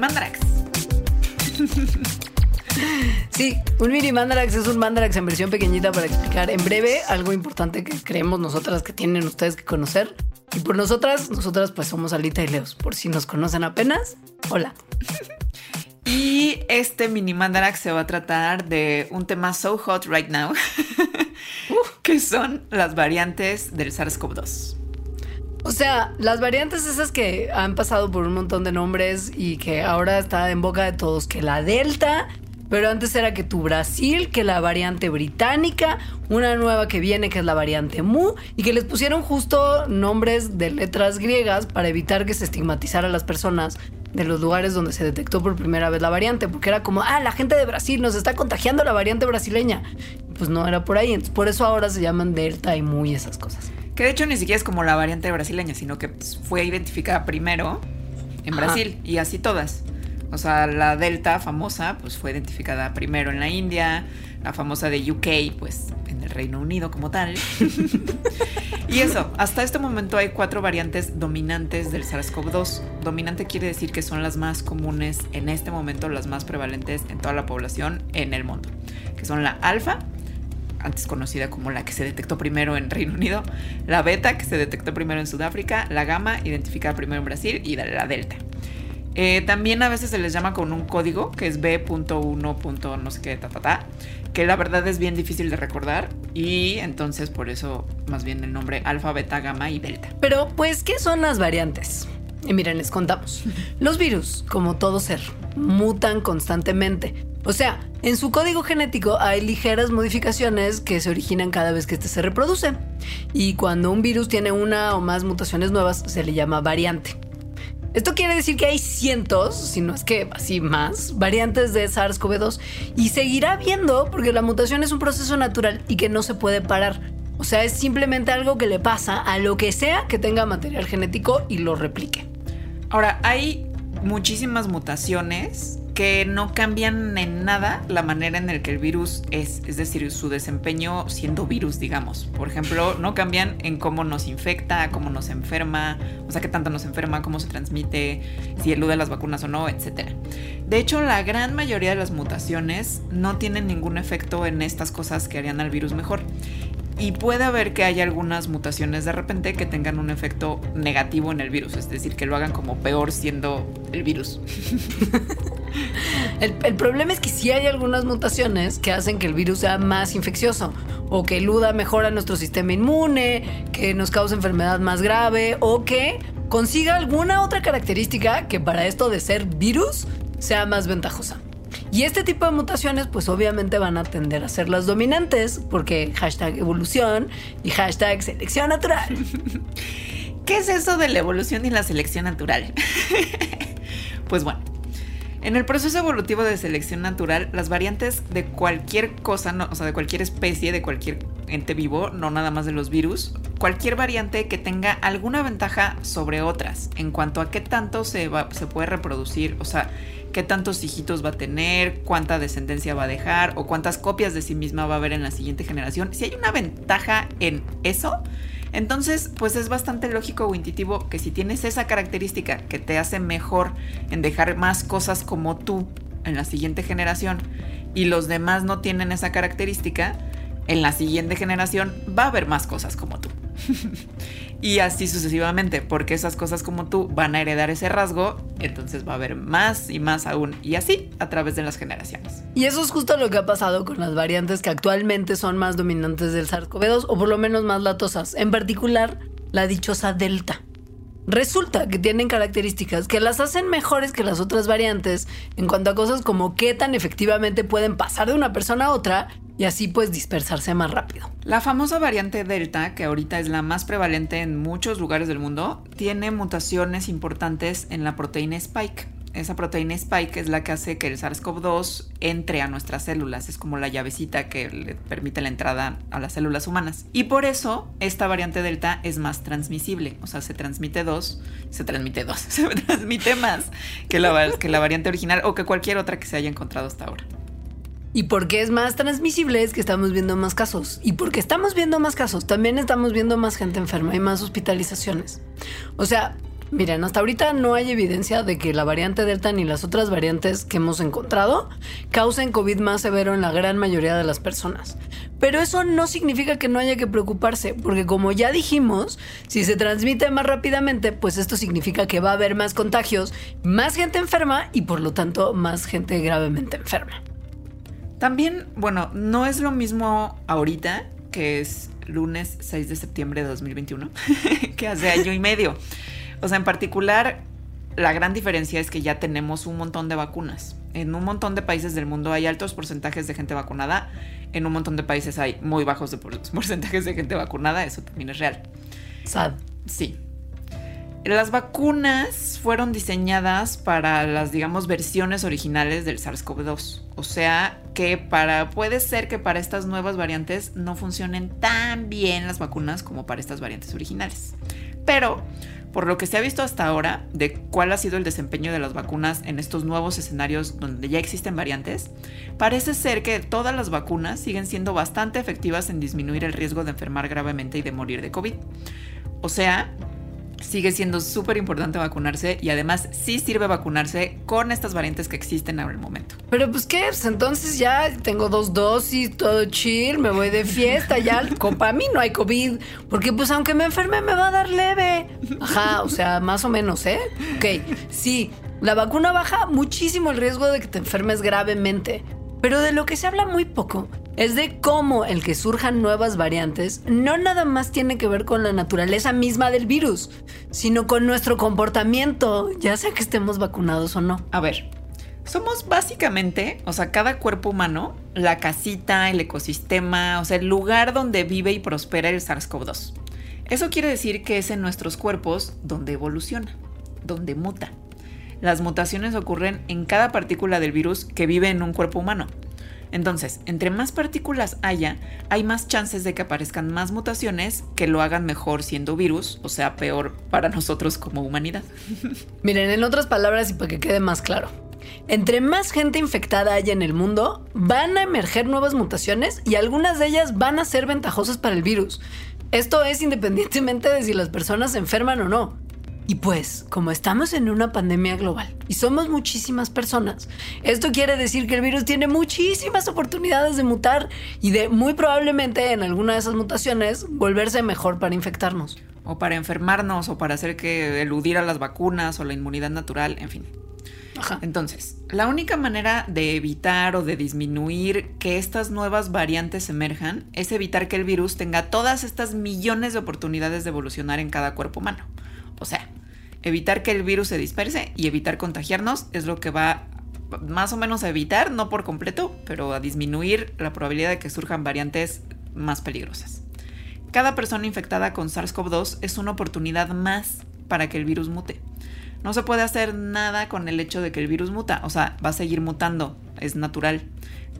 Mandarax. Sí, un mini mandarax es un mandarax en versión pequeñita para explicar en breve algo importante que creemos nosotras que tienen ustedes que conocer. Y por nosotras, nosotras pues somos Alita y Leos. Por si nos conocen apenas, hola. Y este mini mandarax se va a tratar de un tema so hot right now, que son las variantes del SARS-CoV-2. O sea, las variantes esas que han pasado por un montón de nombres y que ahora está en boca de todos, que la Delta, pero antes era que tu Brasil, que la variante británica, una nueva que viene que es la variante Mu, y que les pusieron justo nombres de letras griegas para evitar que se estigmatizara a las personas de los lugares donde se detectó por primera vez la variante, porque era como, ah, la gente de Brasil nos está contagiando la variante brasileña. Pues no era por ahí, entonces por eso ahora se llaman Delta y Mu y esas cosas. Que de hecho ni siquiera es como la variante brasileña, sino que pues, fue identificada primero en Ajá. Brasil y así todas. O sea, la Delta famosa, pues fue identificada primero en la India, la famosa de UK, pues en el Reino Unido como tal. y eso, hasta este momento hay cuatro variantes dominantes del SARS-CoV-2. Dominante quiere decir que son las más comunes en este momento, las más prevalentes en toda la población en el mundo. Que son la alfa, antes conocida como la que se detectó primero en Reino Unido, la beta, que se detectó primero en Sudáfrica, la gamma, identificada primero en Brasil, y la delta. Eh, también a veces se les llama con un código que es B.1. no sé qué, ta, ta, ta, que la verdad es bien difícil de recordar y entonces por eso más bien el nombre alfa, beta, gamma y delta. Pero, pues, ¿qué son las variantes? Y miren, les contamos. Los virus, como todo ser, mutan constantemente. O sea, en su código genético hay ligeras modificaciones que se originan cada vez que este se reproduce. Y cuando un virus tiene una o más mutaciones nuevas, se le llama variante. Esto quiere decir que hay cientos, si no es que así más, variantes de SARS-CoV-2 y seguirá habiendo porque la mutación es un proceso natural y que no se puede parar. O sea, es simplemente algo que le pasa a lo que sea que tenga material genético y lo replique. Ahora, hay muchísimas mutaciones que no cambian en nada la manera en la que el virus es, es decir, su desempeño siendo virus, digamos. Por ejemplo, no cambian en cómo nos infecta, cómo nos enferma, o sea, qué tanto nos enferma, cómo se transmite, si elude las vacunas o no, etc. De hecho, la gran mayoría de las mutaciones no tienen ningún efecto en estas cosas que harían al virus mejor. Y puede haber que haya algunas mutaciones de repente que tengan un efecto negativo en el virus, es decir, que lo hagan como peor siendo el virus. El, problema es que sí hay algunas mutaciones que hacen que el virus sea más infeccioso o que eluda mejor a nuestro sistema inmune, que nos cause enfermedad más grave o que consiga alguna otra característica que para esto de ser virus sea más ventajosa. Y este tipo de mutaciones pues obviamente van a tender a ser las dominantes porque hashtag evolución y hashtag selección natural. ¿Qué es eso de la evolución y la selección natural? pues bueno, en el proceso evolutivo de selección natural, las variantes de cualquier cosa, no, o sea, de cualquier especie, de cualquier ente vivo, no nada más de los virus, cualquier variante que tenga alguna ventaja sobre otras en cuanto a qué tanto se, va, se puede reproducir, o sea, qué tantos hijitos va a tener, cuánta descendencia va a dejar o cuántas copias de sí misma va a haber en la siguiente generación. Si hay una ventaja en eso, entonces, pues es bastante lógico o intuitivo que si tienes esa característica que te hace mejor en dejar más cosas como tú en la siguiente generación y los demás no tienen esa característica, en la siguiente generación va a haber más cosas como tú. y así sucesivamente, porque esas cosas como tú van a heredar ese rasgo, entonces va a haber más y más aún, y así a través de las generaciones. Y eso es justo lo que ha pasado con las variantes que actualmente son más dominantes del SARS-CoV-2 o por lo menos más latosas, en particular la dichosa Delta. Resulta que tienen características que las hacen mejores que las otras variantes en cuanto a cosas como qué tan efectivamente pueden pasar de una persona a otra y así pues dispersarse más rápido. La famosa variante Delta, que ahorita es la más prevalente en muchos lugares del mundo, tiene mutaciones importantes en la proteína Spike. Esa proteína Spike es la que hace que el SARS-CoV-2 entre a nuestras células, es como la llavecita que le permite la entrada a las células humanas. Y por eso esta variante Delta es más transmisible, o sea, se transmite dos, se transmite dos, se transmite más que la, que la variante original o que cualquier otra que se haya encontrado hasta ahora. Y porque es más transmisible es que estamos viendo más casos. Y porque estamos viendo más casos, también estamos viendo más gente enferma y más hospitalizaciones. O sea, Miren, hasta ahorita no hay evidencia de que la variante Delta ni las otras variantes que hemos encontrado causen COVID más severo en la gran mayoría de las personas. Pero eso no significa que no haya que preocuparse, porque como ya dijimos, si se transmite más rápidamente, pues esto significa que va a haber más contagios, más gente enferma y por lo tanto más gente gravemente enferma. También, bueno, no es lo mismo ahorita, que es lunes 6 de septiembre de 2021, que hace año y medio. O sea, en particular, la gran diferencia es que ya tenemos un montón de vacunas. En un montón de países del mundo hay altos porcentajes de gente vacunada. En un montón de países hay muy bajos porcentajes de gente vacunada. Eso también es real. Sad. Sí. Las vacunas fueron diseñadas para las, digamos, versiones originales del SARS-CoV-2. O sea que para, puede ser que para estas nuevas variantes no funcionen tan bien las vacunas como para estas variantes originales. Pero por lo que se ha visto hasta ahora de cuál ha sido el desempeño de las vacunas en estos nuevos escenarios donde ya existen variantes, parece ser que todas las vacunas siguen siendo bastante efectivas en disminuir el riesgo de enfermar gravemente y de morir de COVID. O sea, sigue siendo súper importante vacunarse y además sí sirve vacunarse con estas variantes que existen ahora en el momento. Pero pues qué, pues entonces ya tengo dos dosis, todo chill, me voy de fiesta, ya para mí no hay COVID, porque pues aunque me enferme me va a dar leve. Ajá, o sea, más o menos, ¿eh? Ok, sí, la vacuna baja muchísimo el riesgo de que te enfermes gravemente, pero de lo que se habla muy poco es de cómo el que surjan nuevas variantes no nada más tiene que ver con la naturaleza misma del virus, sino con nuestro comportamiento, ya sea que estemos vacunados o no. A ver, somos básicamente, o sea, cada cuerpo humano, la casita, el ecosistema, o sea, el lugar donde vive y prospera el SARS-CoV-2. Eso quiere decir que es en nuestros cuerpos donde evoluciona, donde muta. Las mutaciones ocurren en cada partícula del virus que vive en un cuerpo humano. Entonces, entre más partículas haya, hay más chances de que aparezcan más mutaciones que lo hagan mejor siendo virus, o sea, peor para nosotros como humanidad. Miren, en otras palabras y para que quede más claro, entre más gente infectada haya en el mundo, van a emerger nuevas mutaciones y algunas de ellas van a ser ventajosas para el virus. Esto es independientemente de si las personas se enferman o no. Y pues, como estamos en una pandemia global y somos muchísimas personas, esto quiere decir que el virus tiene muchísimas oportunidades de mutar y de muy probablemente en alguna de esas mutaciones volverse mejor para infectarnos. O para enfermarnos, o para hacer que eludir a las vacunas o la inmunidad natural, en fin. Ajá. Entonces, la única manera de evitar o de disminuir que estas nuevas variantes emerjan es evitar que el virus tenga todas estas millones de oportunidades de evolucionar en cada cuerpo humano. O sea, evitar que el virus se disperse y evitar contagiarnos es lo que va más o menos a evitar, no por completo, pero a disminuir la probabilidad de que surjan variantes más peligrosas. Cada persona infectada con SARS-CoV-2 es una oportunidad más para que el virus mute. No se puede hacer nada con el hecho de que el virus muta, o sea, va a seguir mutando, es natural.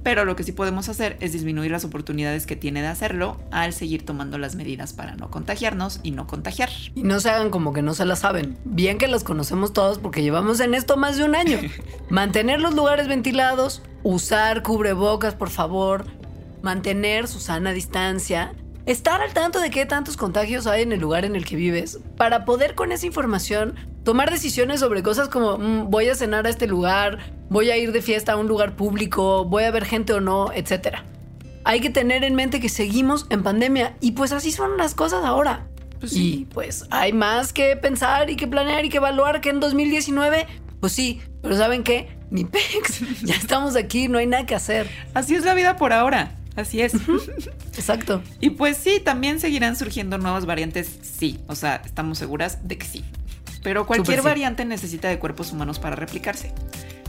Pero lo que sí podemos hacer es disminuir las oportunidades que tiene de hacerlo al seguir tomando las medidas para no contagiarnos y no contagiar. Y no se hagan como que no se las saben. Bien que las conocemos todos porque llevamos en esto más de un año. Mantener los lugares ventilados, usar cubrebocas, por favor, mantener su sana distancia estar al tanto de qué tantos contagios hay en el lugar en el que vives, para poder con esa información tomar decisiones sobre cosas como mm, voy a cenar a este lugar, voy a ir de fiesta a un lugar público, voy a ver gente o no, etc. Hay que tener en mente que seguimos en pandemia y pues así son las cosas ahora. Pues y pues hay más que pensar y que planear y que evaluar que en 2019. Pues sí, pero ¿saben qué? Ni pex. Ya estamos aquí, no hay nada que hacer. Así es la vida por ahora. Así es. Exacto. Y pues sí, también seguirán surgiendo nuevas variantes, sí. O sea, estamos seguras de que sí. Pero cualquier variante necesita de cuerpos humanos para replicarse.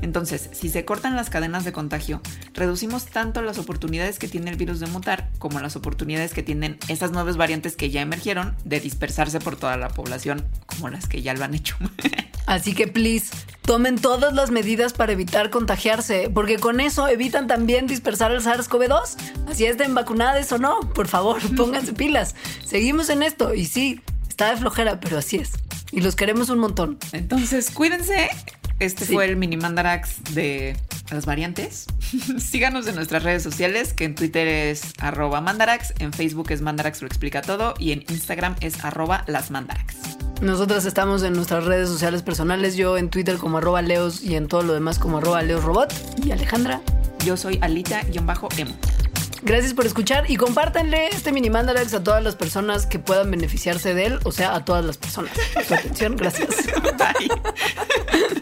Entonces, si se cortan las cadenas de contagio, reducimos tanto las oportunidades que tiene el virus de mutar como las oportunidades que tienen esas nuevas variantes que ya emergieron de dispersarse por toda la población, como las que ya lo han hecho. Así que, please, tomen todas las medidas para evitar contagiarse, porque con eso evitan también dispersar el SARS-CoV-2. Así estén vacunadas o no, por favor, pónganse pilas. Seguimos en esto y sí, está de flojera, pero así es. Y los queremos un montón. Entonces, cuídense este fue el mini mandarax de las variantes. Síganos en nuestras redes sociales, que en Twitter es arroba mandarax, en Facebook es mandarax lo explica todo y en Instagram es arroba las mandarax. Nosotras estamos en nuestras redes sociales personales, yo en Twitter como arroba leos y en todo lo demás como arroba leosrobot. Y Alejandra. Yo soy Alita-Emo. Gracias por escuchar y compártanle este mini mandalax a todas las personas que puedan beneficiarse de él, o sea, a todas las personas. Su atención, gracias. Bye.